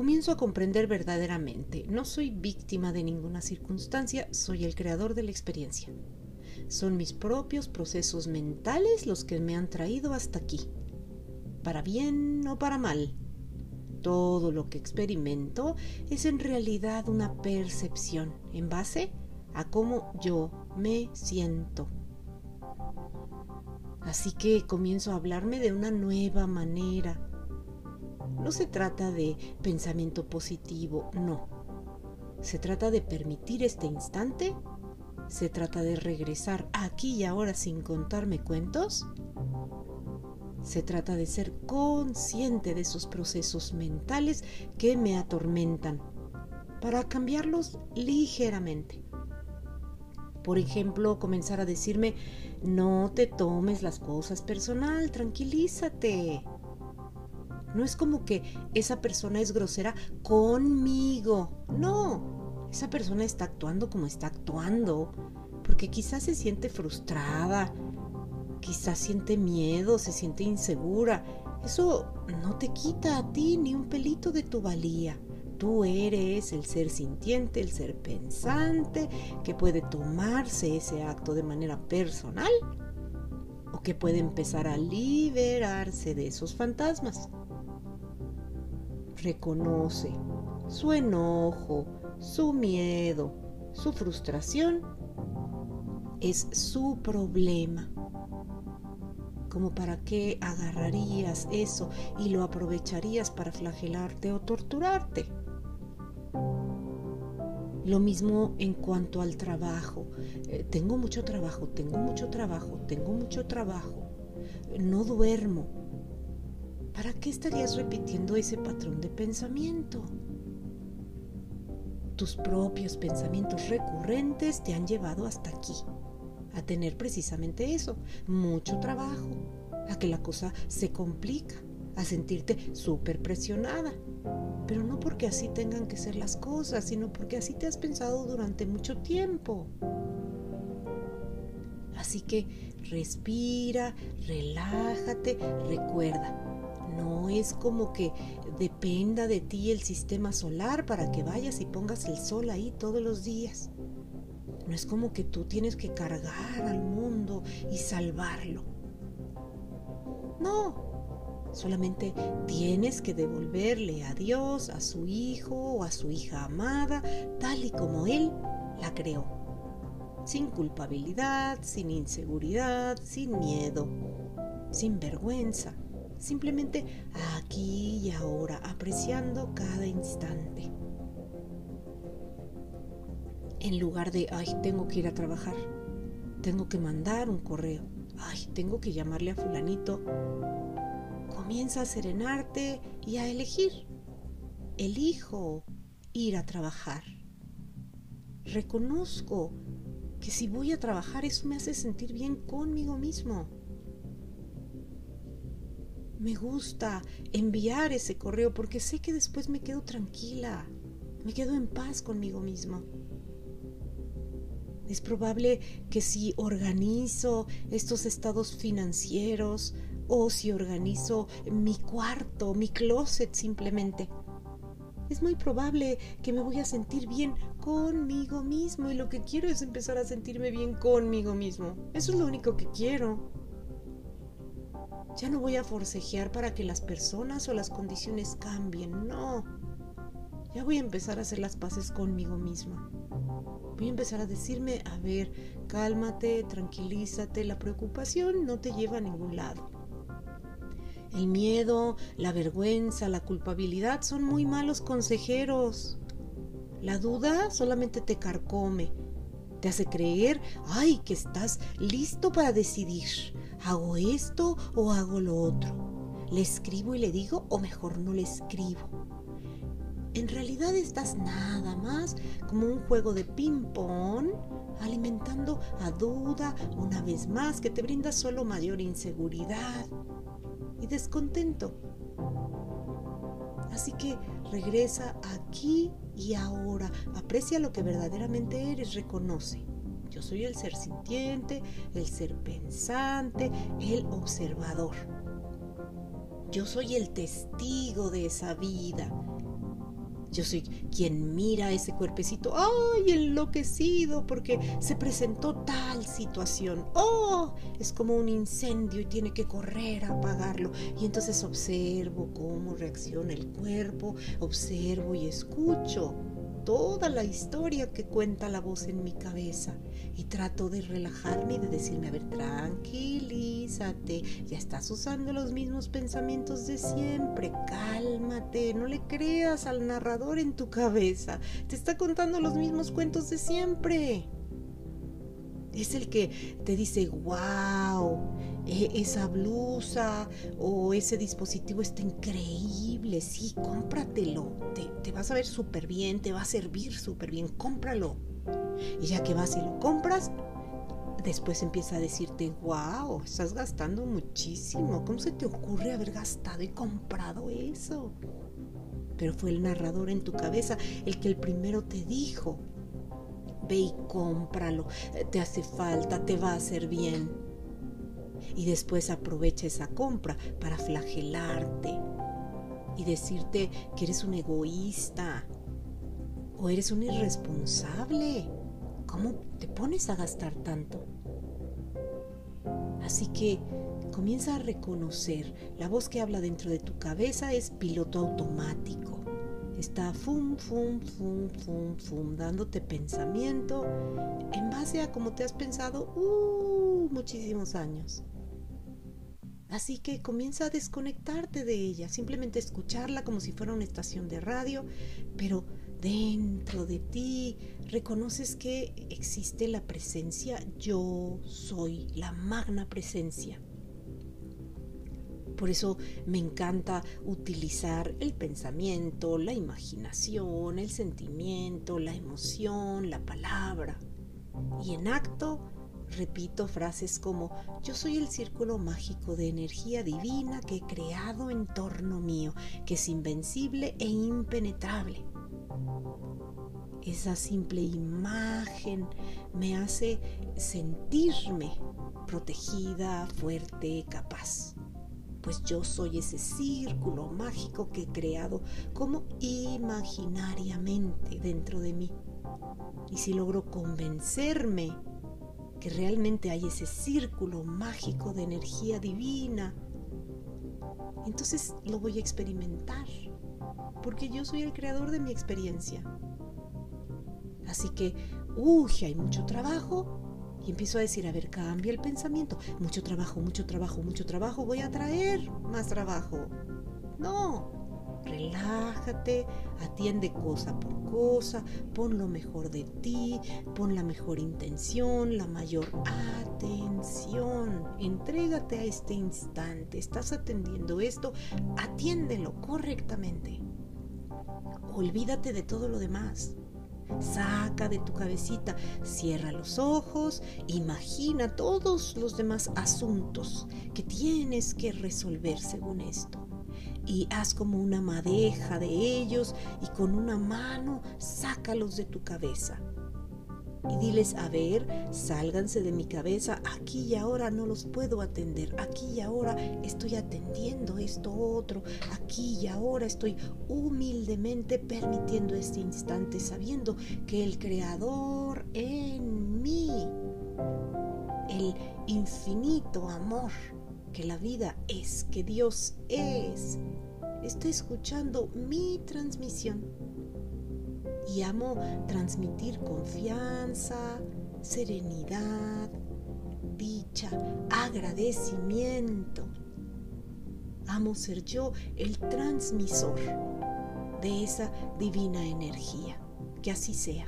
comienzo a comprender verdaderamente. No soy víctima de ninguna circunstancia, soy el creador de la experiencia. Son mis propios procesos mentales los que me han traído hasta aquí, para bien o para mal. Todo lo que experimento es en realidad una percepción en base a cómo yo me siento. Así que comienzo a hablarme de una nueva manera. No se trata de pensamiento positivo, no. Se trata de permitir este instante. Se trata de regresar aquí y ahora sin contarme cuentos. Se trata de ser consciente de esos procesos mentales que me atormentan para cambiarlos ligeramente. Por ejemplo, comenzar a decirme, no te tomes las cosas personal, tranquilízate. No es como que esa persona es grosera conmigo. No, esa persona está actuando como está actuando, porque quizás se siente frustrada, quizás siente miedo, se siente insegura. Eso no te quita a ti ni un pelito de tu valía. Tú eres el ser sintiente, el ser pensante, que puede tomarse ese acto de manera personal o que puede empezar a liberarse de esos fantasmas. Reconoce su enojo, su miedo, su frustración. Es su problema. Como para qué agarrarías eso y lo aprovecharías para flagelarte o torturarte. Lo mismo en cuanto al trabajo. Eh, tengo mucho trabajo, tengo mucho trabajo, tengo mucho trabajo. No duermo. ¿Para qué estarías repitiendo ese patrón de pensamiento? Tus propios pensamientos recurrentes te han llevado hasta aquí, a tener precisamente eso, mucho trabajo, a que la cosa se complica, a sentirte súper presionada, pero no porque así tengan que ser las cosas, sino porque así te has pensado durante mucho tiempo. Así que respira, relájate, recuerda, es como que dependa de ti el sistema solar para que vayas y pongas el sol ahí todos los días. No es como que tú tienes que cargar al mundo y salvarlo. No, Solamente tienes que devolverle a Dios, a su hijo o a su hija amada, tal y como Él la creó. Sin culpabilidad, sin inseguridad, sin miedo, sin vergüenza. Simplemente aquí y ahora, apreciando cada instante. En lugar de, ay, tengo que ir a trabajar, tengo que mandar un correo, ay, tengo que llamarle a fulanito, comienza a serenarte y a elegir. Elijo ir a trabajar. Reconozco que si voy a trabajar eso me hace sentir bien conmigo mismo. Me gusta enviar ese correo porque sé que después me quedo tranquila, me quedo en paz conmigo mismo. Es probable que si organizo estos estados financieros, o si organizo mi cuarto, mi closet simplemente. Es muy probable que me voy a sentir bien conmigo mismo y lo que quiero es empezar a sentirme bien conmigo mismo. Eso es lo único que quiero. Ya no voy a forcejear para que las personas o las condiciones cambien, no. Ya voy a empezar a hacer las paces conmigo misma. Voy a empezar a decirme, a ver, cálmate, tranquilízate, la preocupación no te lleva a ningún lado. El miedo, la vergüenza, la culpabilidad son muy malos consejeros. La duda solamente te carcome, te hace creer, ay, que estás listo para decidir, hago esto o hago lo otro, le escribo y le digo o mejor no le escribo. En realidad estás nada más como un juego de ping-pong alimentando a duda una vez más que te brinda solo mayor inseguridad y descontento. Así que regresa aquí y ahora, aprecia lo que verdaderamente eres, reconoce. Yo soy el ser sintiente, el ser pensante, el observador. Yo soy el testigo de esa vida. Yo soy quien mira ese cuerpecito, ¡ay, enloquecido! Porque se presentó tal situación. ¡Oh! Es como un incendio y tiene que correr a apagarlo. Y entonces observo cómo reacciona el cuerpo, observo y escucho toda la historia que cuenta la voz en mi cabeza y trato de relajarme y de decirme, a ver, tranquilízate, ya estás usando los mismos pensamientos de siempre, cálmate, no le creas al narrador en tu cabeza, te está contando los mismos cuentos de siempre. Es el que te dice, wow, e, esa blusa o ese dispositivo está increíble, sí, cómpratelo, te, te vas a ver súper bien, te va a servir súper bien, cómpralo. Y ya que vas y lo compras, después empieza a decirte, wow, estás gastando muchísimo, ¿cómo se te ocurre haber gastado y comprado eso? Pero fue el narrador en tu cabeza el que el primero te dijo, ve y cómpralo, te hace falta, te va a hacer bien. Y después aprovecha esa compra para flagelarte y decirte que eres un egoísta o eres un irresponsable. ¿Cómo te pones a gastar tanto? Así que comienza a reconocer, la voz que habla dentro de tu cabeza es piloto automático está fum, fum, fum, fum, fum, dándote pensamiento en base a como te has pensado uh, muchísimos años. Así que comienza a desconectarte de ella, simplemente escucharla como si fuera una estación de radio, pero dentro de ti reconoces que existe la presencia yo soy, la magna presencia. Por eso me encanta utilizar el pensamiento, la imaginación, el sentimiento, la emoción, la palabra. Y en acto repito frases como yo soy el círculo mágico de energía divina que he creado en torno mío, que es invencible e impenetrable. Esa simple imagen me hace sentirme protegida, fuerte, capaz pues yo soy ese círculo mágico que he creado como imaginariamente dentro de mí. Y si logro convencerme que realmente hay ese círculo mágico de energía divina, entonces lo voy a experimentar, porque yo soy el creador de mi experiencia. Así que, uy, hay mucho trabajo, empiezo a decir, a ver, cambia el pensamiento. Mucho trabajo, mucho trabajo, mucho trabajo. Voy a traer más trabajo. No, relájate, atiende cosa por cosa, pon lo mejor de ti, pon la mejor intención, la mayor atención. Entrégate a este instante. Estás atendiendo esto, atiéndelo correctamente. Olvídate de todo lo demás. Saca de tu cabecita, cierra los ojos, imagina todos los demás asuntos que tienes que resolver según esto. Y haz como una madeja de ellos y con una mano sácalos de tu cabeza y diles, a ver, sálganse de mi cabeza, aquí y ahora no los puedo atender, aquí y ahora estoy atendiendo esto otro, aquí y ahora estoy humildemente permitiendo este instante, sabiendo que el Creador en mí, el infinito amor que la vida es, que Dios es, está escuchando mi transmisión y amo transmitir confianza, serenidad, dicha, agradecimiento. Amo ser yo el transmisor de esa divina energía. Que así sea.